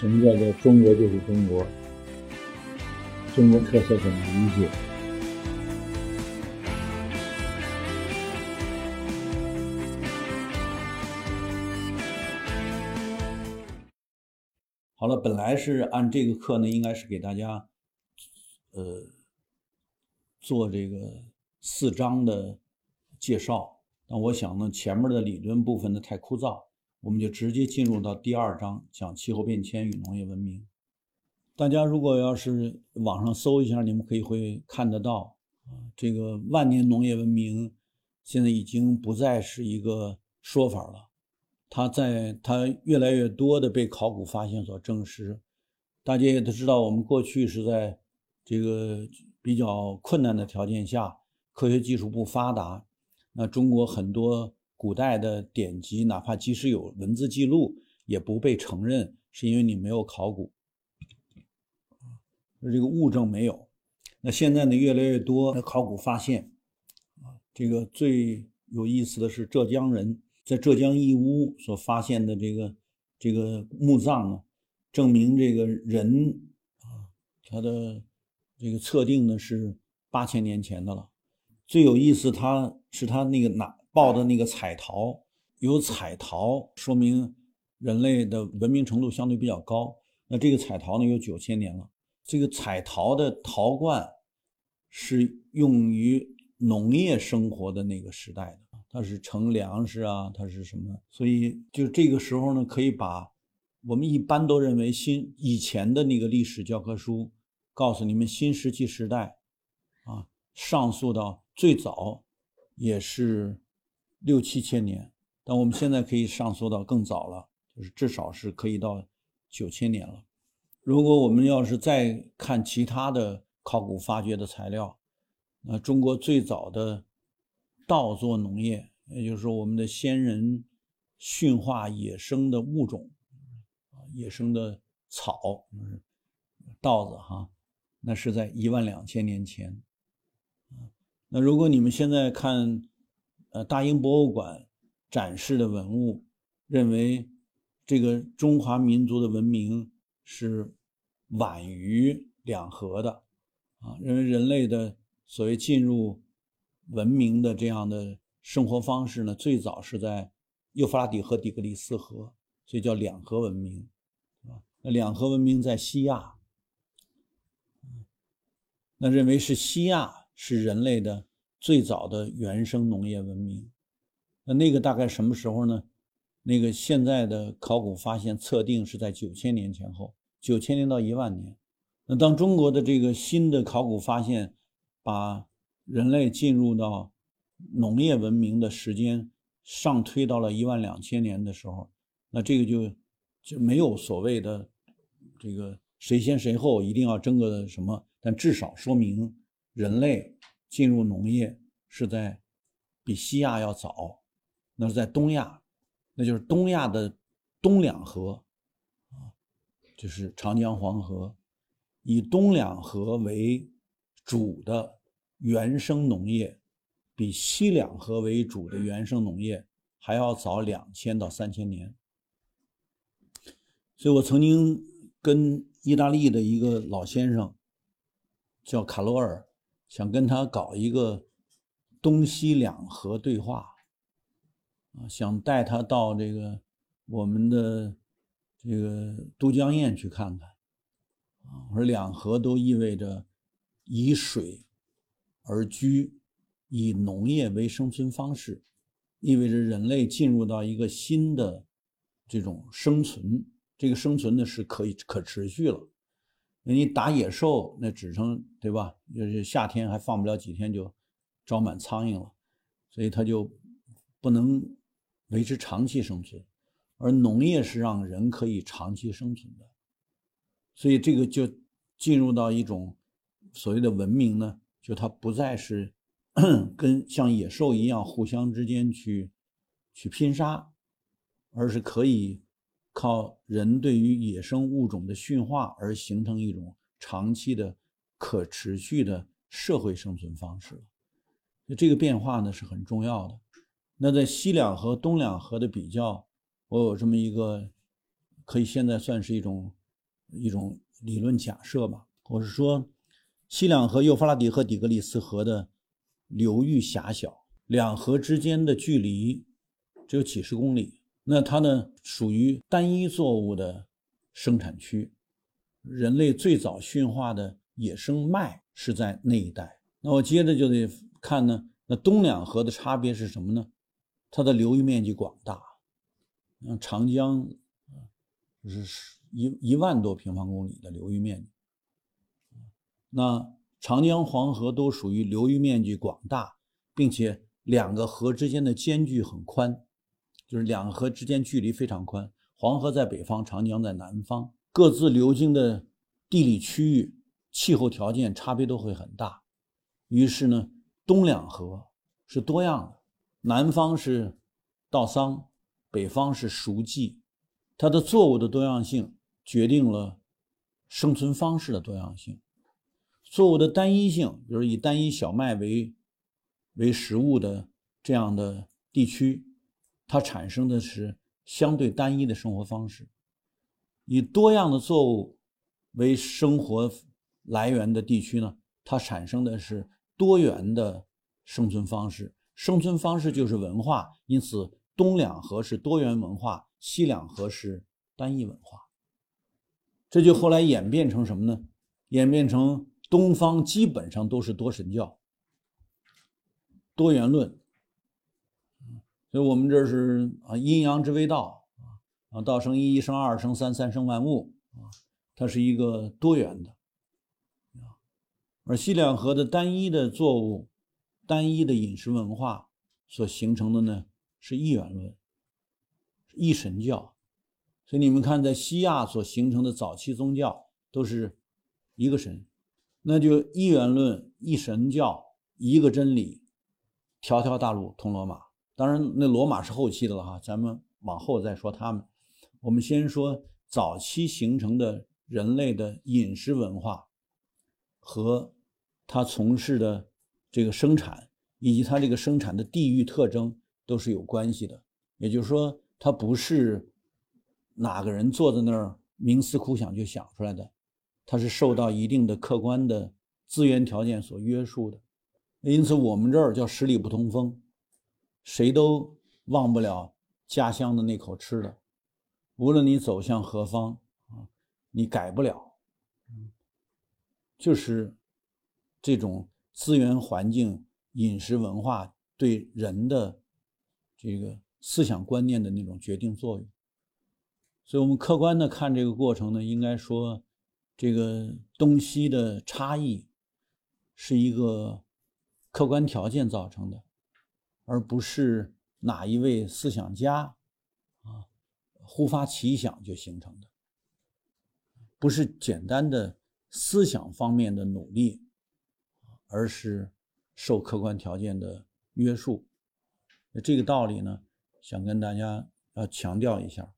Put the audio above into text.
什么叫做中国就是中国？中国特色怎么理解？好了，本来是按这个课呢，应该是给大家，呃，做这个四章的介绍。但我想呢，前面的理论部分呢太枯燥，我们就直接进入到第二章，讲气候变迁与农业文明。大家如果要是网上搜一下，你们可以会看得到啊，这个万年农业文明现在已经不再是一个说法了，它在它越来越多的被考古发现所证实。大家也都知道，我们过去是在这个比较困难的条件下，科学技术不发达。那中国很多古代的典籍，哪怕即使有文字记录，也不被承认，是因为你没有考古，这个物证没有。那现在呢，越来越多的考古发现，啊，这个最有意思的是浙江人在浙江义乌所发现的这个这个墓葬呢，证明这个人啊，他的这个测定呢是八千年前的了。最有意思，他是他那个拿抱的那个彩陶，有彩陶说明人类的文明程度相对比较高。那这个彩陶呢，有九千年了。这个彩陶的陶罐是用于农业生活的那个时代的，它是盛粮食啊，它是什么？所以就这个时候呢，可以把我们一般都认为新以前的那个历史教科书告诉你们新石器时代啊，上溯到。最早也是六七千年，但我们现在可以上溯到更早了，就是至少是可以到九千年了。如果我们要是再看其他的考古发掘的材料，那中国最早的稻作农业，也就是说我们的先人驯化野生的物种，野生的草，稻子哈，那是在一万两千年前。那如果你们现在看，呃，大英博物馆展示的文物，认为这个中华民族的文明是晚于两河的，啊，认为人类的所谓进入文明的这样的生活方式呢，最早是在幼发拉底河、底格里斯河，所以叫两河文明，啊，那两河文明在西亚，那认为是西亚。是人类的最早的原生农业文明，那那个大概什么时候呢？那个现在的考古发现测定是在九千年前后，九千年到一万年。那当中国的这个新的考古发现把人类进入到农业文明的时间上推到了一万两千年的时候，那这个就就没有所谓的这个谁先谁后，一定要争个什么，但至少说明。人类进入农业是在比西亚要早，那是在东亚，那就是东亚的东两河啊，就是长江、黄河，以东两河为主的原生农业，比西两河为主的原生农业还要早两千到三千年。所以我曾经跟意大利的一个老先生叫卡罗尔。想跟他搞一个东西两河对话，啊，想带他到这个我们的这个都江堰去看看，啊，我说两河都意味着以水而居，以农业为生存方式，意味着人类进入到一个新的这种生存，这个生存呢是可以可持续了。你打野兽，那只成对吧？就是夏天还放不了几天，就招满苍蝇了，所以它就不能维持长期生存。而农业是让人可以长期生存的，所以这个就进入到一种所谓的文明呢，就它不再是 跟像野兽一样互相之间去去拼杀，而是可以。靠人对于野生物种的驯化而形成一种长期的可持续的社会生存方式，那这个变化呢是很重要的。那在西两河、东两河的比较，我有这么一个可以现在算是一种一种理论假设吧。我是说，西两河、幼发拉底河、底格里斯河的流域狭小，两河之间的距离只有几十公里，那它呢属于单一作物的生产区，人类最早驯化的野生麦是在那一带。那我接着就得看呢，那东两河的差别是什么呢？它的流域面积广大，嗯长江，是一一万多平方公里的流域面积。那长江、黄河都属于流域面积广大，并且两个河之间的间距很宽，就是两河之间距离非常宽。黄河在北方，长江在南方，各自流经的地理区域、气候条件差别都会很大。于是呢，东两河是多样的。南方是稻桑，北方是熟稷，它的作物的多样性决定了生存方式的多样性。作物的单一性，比如以单一小麦为为食物的这样的地区，它产生的是相对单一的生活方式；以多样的作物为生活来源的地区呢，它产生的是多元的生存方式。生存方式就是文化，因此东两河是多元文化，西两河是单一文化。这就后来演变成什么呢？演变成东方基本上都是多神教、多元论。所以我们这是啊阴阳之谓道啊，道生一，一生二，生三，三生万物啊，它是一个多元的。而西两河的单一的作物。单一的饮食文化所形成的呢是一元论、一神教，所以你们看，在西亚所形成的早期宗教都是一个神，那就一元论、一神教、一个真理，条条大路通罗马。当然，那罗马是后期的了哈，咱们往后再说他们。我们先说早期形成的人类的饮食文化和他从事的。这个生产以及他这个生产的地域特征都是有关系的，也就是说，他不是哪个人坐在那儿冥思苦想就想出来的，他是受到一定的客观的资源条件所约束的。因此，我们这儿叫十里不通风，谁都忘不了家乡的那口吃的，无论你走向何方啊，你改不了，就是这种。资源环境、饮食文化对人的这个思想观念的那种决定作用，所以我们客观的看这个过程呢，应该说，这个东西的差异是一个客观条件造成的，而不是哪一位思想家啊忽发奇想就形成的，不是简单的思想方面的努力。而是受客观条件的约束，这个道理呢，想跟大家要强调一下。